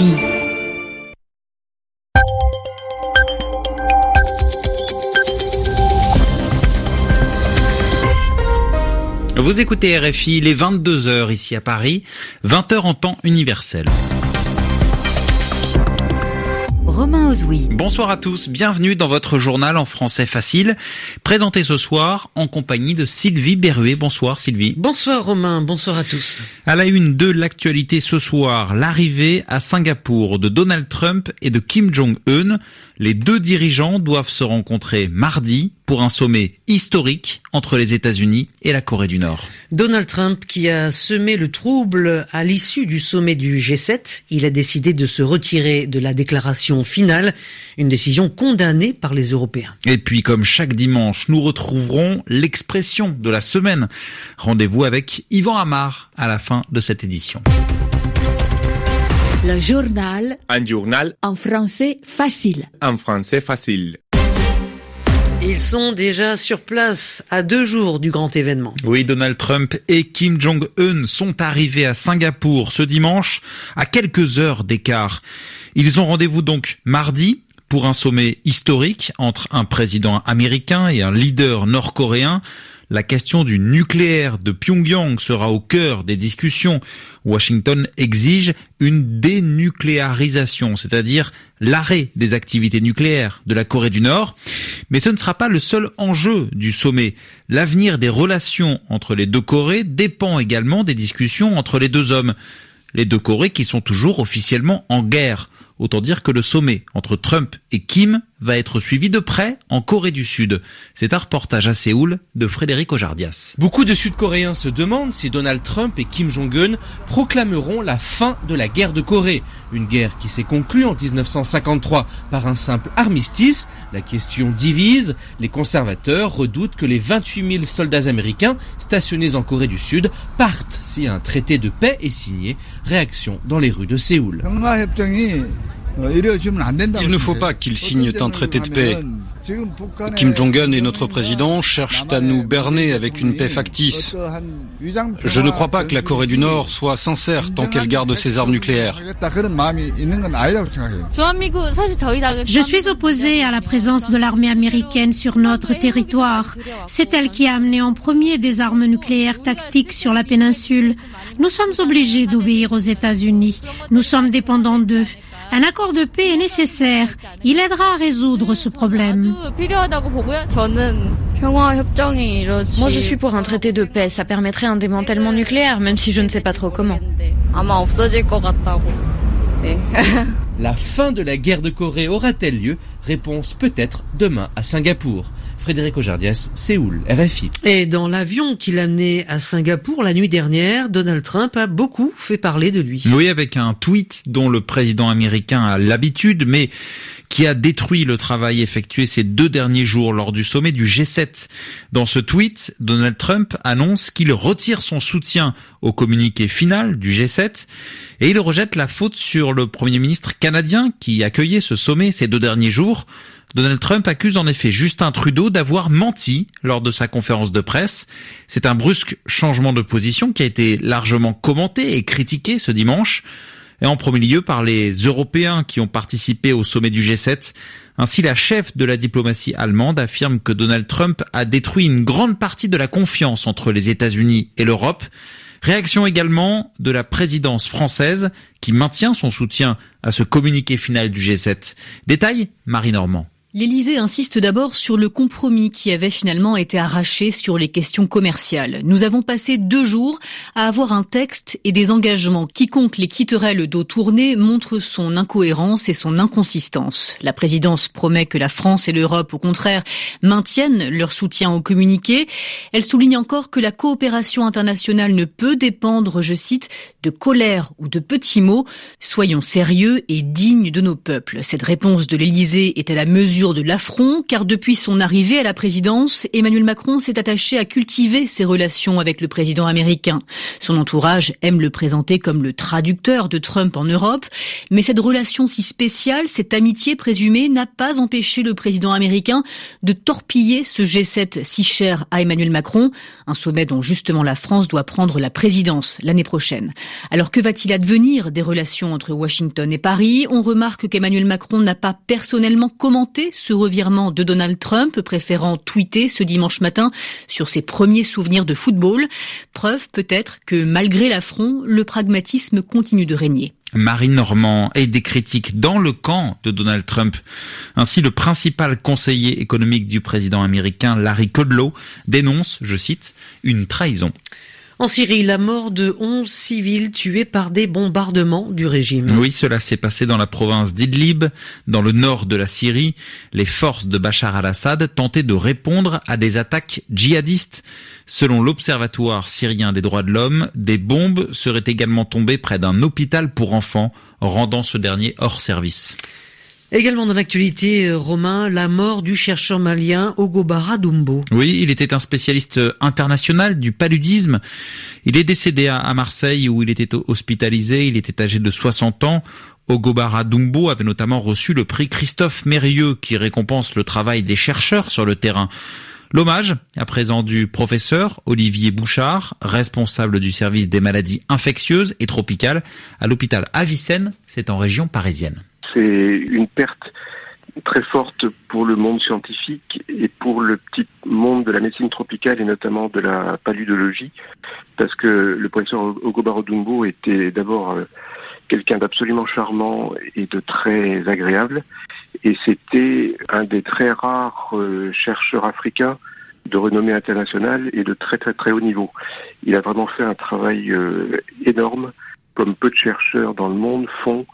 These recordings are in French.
Vous écoutez RFI, les 22h ici à Paris, 20h en temps universel. Romain Ozoui. Bonsoir à tous, bienvenue dans votre journal en français facile, présenté ce soir en compagnie de Sylvie Berruet. Bonsoir Sylvie. Bonsoir Romain, bonsoir à tous. À la une de l'actualité ce soir, l'arrivée à Singapour de Donald Trump et de Kim Jong-un. Les deux dirigeants doivent se rencontrer mardi pour un sommet historique entre les États-Unis et la Corée du Nord. Donald Trump qui a semé le trouble à l'issue du sommet du G7, il a décidé de se retirer de la déclaration finale, une décision condamnée par les Européens. Et puis comme chaque dimanche, nous retrouverons l'expression de la semaine. Rendez-vous avec Yvan Amar à la fin de cette édition. Le journal Un journal en français facile. en français facile. Ils sont déjà sur place à deux jours du grand événement. Oui, Donald Trump et Kim Jong-un sont arrivés à Singapour ce dimanche à quelques heures d'écart. Ils ont rendez-vous donc mardi pour un sommet historique entre un président américain et un leader nord-coréen. La question du nucléaire de Pyongyang sera au cœur des discussions. Washington exige une dénucléarisation, c'est-à-dire l'arrêt des activités nucléaires de la Corée du Nord. Mais ce ne sera pas le seul enjeu du sommet. L'avenir des relations entre les deux Corées dépend également des discussions entre les deux hommes. Les deux Corées qui sont toujours officiellement en guerre. Autant dire que le sommet entre Trump et Kim va être suivi de près en Corée du Sud. C'est un reportage à Séoul de Frédéric Ojardias. Beaucoup de Sud-Coréens se demandent si Donald Trump et Kim Jong-un proclameront la fin de la guerre de Corée. Une guerre qui s'est conclue en 1953 par un simple armistice. La question divise. Les conservateurs redoutent que les 28 000 soldats américains stationnés en Corée du Sud partent si un traité de paix est signé. Réaction dans les rues de Séoul. Il ne faut pas qu'il signe un traité de paix. Kim Jong-un et notre président cherchent à nous berner avec une paix factice. Je ne crois pas que la Corée du Nord soit sincère tant qu'elle garde ses armes nucléaires. Je suis opposée à la présence de l'armée américaine sur notre territoire. C'est elle qui a amené en premier des armes nucléaires tactiques sur la péninsule. Nous sommes obligés d'obéir aux États-Unis. Nous sommes dépendants d'eux. Un accord de paix est nécessaire. Il aidera à résoudre ce problème. Moi, je suis pour un traité de paix. Ça permettrait un démantèlement nucléaire, même si je ne sais pas trop comment. La fin de la guerre de Corée aura-t-elle lieu? Réponse peut-être demain à Singapour. Frédéric Ojardias, Séoul, RFI. Et dans l'avion qui l'amenait à Singapour la nuit dernière, Donald Trump a beaucoup fait parler de lui. Oui, avec un tweet dont le président américain a l'habitude, mais qui a détruit le travail effectué ces deux derniers jours lors du sommet du G7. Dans ce tweet, Donald Trump annonce qu'il retire son soutien au communiqué final du G7 et il rejette la faute sur le Premier ministre canadien qui accueillait ce sommet ces deux derniers jours. Donald Trump accuse en effet Justin Trudeau d'avoir menti lors de sa conférence de presse. C'est un brusque changement de position qui a été largement commenté et critiqué ce dimanche, et en premier lieu par les Européens qui ont participé au sommet du G7. Ainsi, la chef de la diplomatie allemande affirme que Donald Trump a détruit une grande partie de la confiance entre les États-Unis et l'Europe. Réaction également de la présidence française qui maintient son soutien à ce communiqué final du G7. Détail, Marie Normand. L'Élysée insiste d'abord sur le compromis qui avait finalement été arraché sur les questions commerciales. Nous avons passé deux jours à avoir un texte et des engagements. Quiconque les quitterait le dos tourné montre son incohérence et son inconsistance. La présidence promet que la France et l'Europe, au contraire, maintiennent leur soutien au communiqué. Elle souligne encore que la coopération internationale ne peut dépendre, je cite, de colère ou de petits mots. Soyons sérieux et dignes de nos peuples. Cette réponse de l'Élysée est à la mesure mesure de l'affront, car depuis son arrivée à la présidence, Emmanuel Macron s'est attaché à cultiver ses relations avec le président américain. Son entourage aime le présenter comme le traducteur de Trump en Europe, mais cette relation si spéciale, cette amitié présumée, n'a pas empêché le président américain de torpiller ce G7 si cher à Emmanuel Macron, un sommet dont justement la France doit prendre la présidence l'année prochaine. Alors que va-t-il advenir des relations entre Washington et Paris? On remarque qu'Emmanuel Macron n'a pas personnellement commenté ce revirement de Donald Trump, préférant tweeter ce dimanche matin sur ses premiers souvenirs de football. Preuve peut-être que malgré l'affront, le pragmatisme continue de régner. Marine Normand et des critiques dans le camp de Donald Trump. Ainsi, le principal conseiller économique du président américain, Larry Kudlow, dénonce, je cite, une trahison. En Syrie, la mort de 11 civils tués par des bombardements du régime. Oui, cela s'est passé dans la province d'Idlib, dans le nord de la Syrie. Les forces de Bachar al-Assad tentaient de répondre à des attaques djihadistes. Selon l'Observatoire syrien des droits de l'homme, des bombes seraient également tombées près d'un hôpital pour enfants, rendant ce dernier hors service. Également dans l'actualité, euh, Romain, la mort du chercheur malien Ogobara Dumbo. Oui, il était un spécialiste international du paludisme. Il est décédé à Marseille où il était hospitalisé. Il était âgé de 60 ans. Ogobara Dumbo avait notamment reçu le prix Christophe Mérieux qui récompense le travail des chercheurs sur le terrain. L'hommage, à présent du professeur Olivier Bouchard, responsable du service des maladies infectieuses et tropicales à l'hôpital Avicenne, c'est en région parisienne. C'est une perte très forte pour le monde scientifique et pour le petit monde de la médecine tropicale et notamment de la paludologie, parce que le professeur Ogobaro Dumbo était d'abord euh, quelqu'un d'absolument charmant et de très agréable, et c'était un des très rares euh, chercheurs africains de renommée internationale et de très très très haut niveau. Il a vraiment fait un travail euh, énorme, comme peu de chercheurs dans le monde font,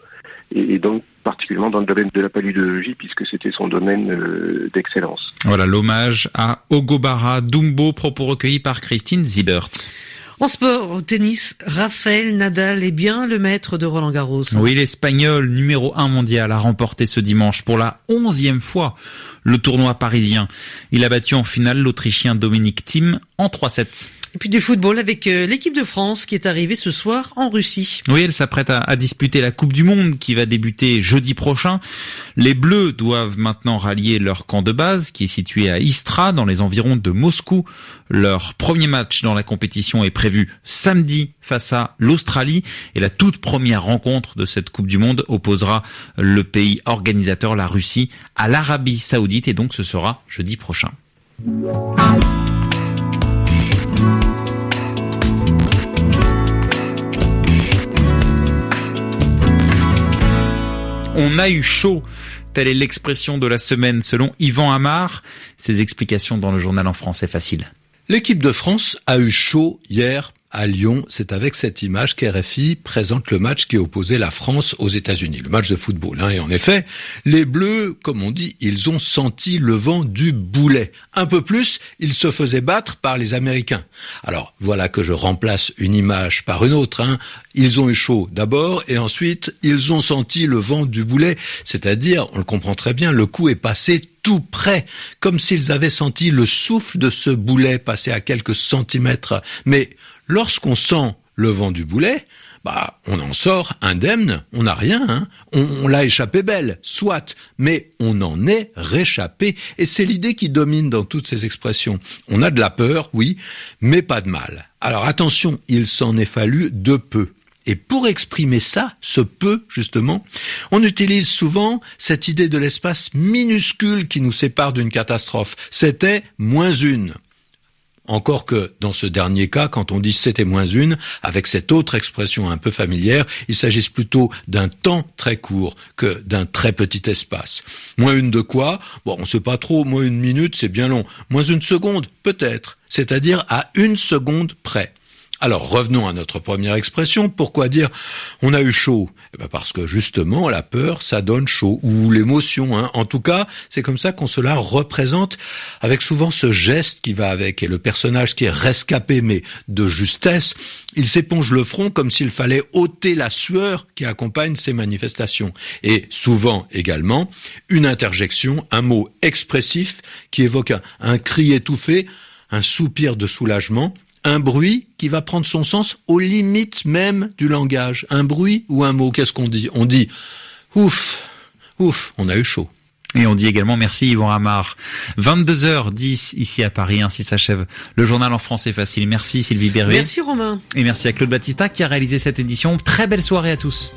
et donc particulièrement dans le domaine de la paludologie, puisque c'était son domaine euh, d'excellence. Voilà l'hommage à Ogobara Dumbo, propos recueillis par Christine Zibert. En sport, au tennis, Raphaël Nadal est bien le maître de Roland Garros. Oui, l'Espagnol numéro un mondial a remporté ce dimanche pour la onzième fois le tournoi parisien. Il a battu en finale l'Autrichien Dominique Thiem en 3-7. Et puis du football avec euh, l'équipe de France qui est arrivée ce soir en Russie. Oui, elle s'apprête à, disputer la Coupe du Monde qui va débuter jeudi prochain. Les Bleus doivent maintenant rallier leur camp de base qui est situé à Istra dans les environs de Moscou. Leur premier match dans la compétition est prévu samedi face à l'Australie et la toute première rencontre de cette Coupe du Monde opposera le pays organisateur, la Russie, à l'Arabie Saoudite et donc ce sera jeudi prochain. On a eu chaud. Telle est l'expression de la semaine selon Yvan Amar. Ses explications dans le journal en français facile. L'équipe de France a eu chaud hier à Lyon. C'est avec cette image qu'RFI présente le match qui opposait la France aux États-Unis, le match de football. Hein. Et en effet, les Bleus, comme on dit, ils ont senti le vent du boulet. Un peu plus, ils se faisaient battre par les Américains. Alors voilà que je remplace une image par une autre. Hein. Ils ont eu chaud d'abord et ensuite ils ont senti le vent du boulet, c'est-à-dire, on le comprend très bien, le coup est passé tout près, comme s'ils avaient senti le souffle de ce boulet passer à quelques centimètres. Mais lorsqu'on sent le vent du boulet, bah, on en sort indemne, on n'a rien, hein. on, l'a échappé belle, soit, mais on en est réchappé, et c'est l'idée qui domine dans toutes ces expressions. On a de la peur, oui, mais pas de mal. Alors attention, il s'en est fallu de peu. Et pour exprimer ça, ce peu, justement, on utilise souvent cette idée de l'espace minuscule qui nous sépare d'une catastrophe. C'était moins une. Encore que dans ce dernier cas, quand on dit c'était moins une, avec cette autre expression un peu familière, il s'agisse plutôt d'un temps très court que d'un très petit espace. Moins une de quoi? Bon, on sait pas trop, moins une minute, c'est bien long. Moins une seconde, peut-être, c'est-à-dire à une seconde près. Alors revenons à notre première expression. Pourquoi dire on a eu chaud? Eh ben Parce que justement la peur, ça donne chaud, ou l'émotion. Hein. En tout cas, c'est comme ça qu'on se la représente, avec souvent ce geste qui va avec. Et le personnage qui est rescapé, mais de justesse, il s'éponge le front comme s'il fallait ôter la sueur qui accompagne ces manifestations. Et souvent également, une interjection, un mot expressif qui évoque un cri étouffé, un soupir de soulagement, un bruit qui va prendre son sens aux limites même du langage. Un bruit ou un mot, qu'est-ce qu'on dit? On dit ouf, ouf, on a eu chaud. Et on dit également merci Yvon Ramar. 22h10 ici à Paris, ainsi s'achève le journal en français facile. Merci Sylvie Bervé. Merci Romain. Et merci à Claude Battista qui a réalisé cette édition. Très belle soirée à tous.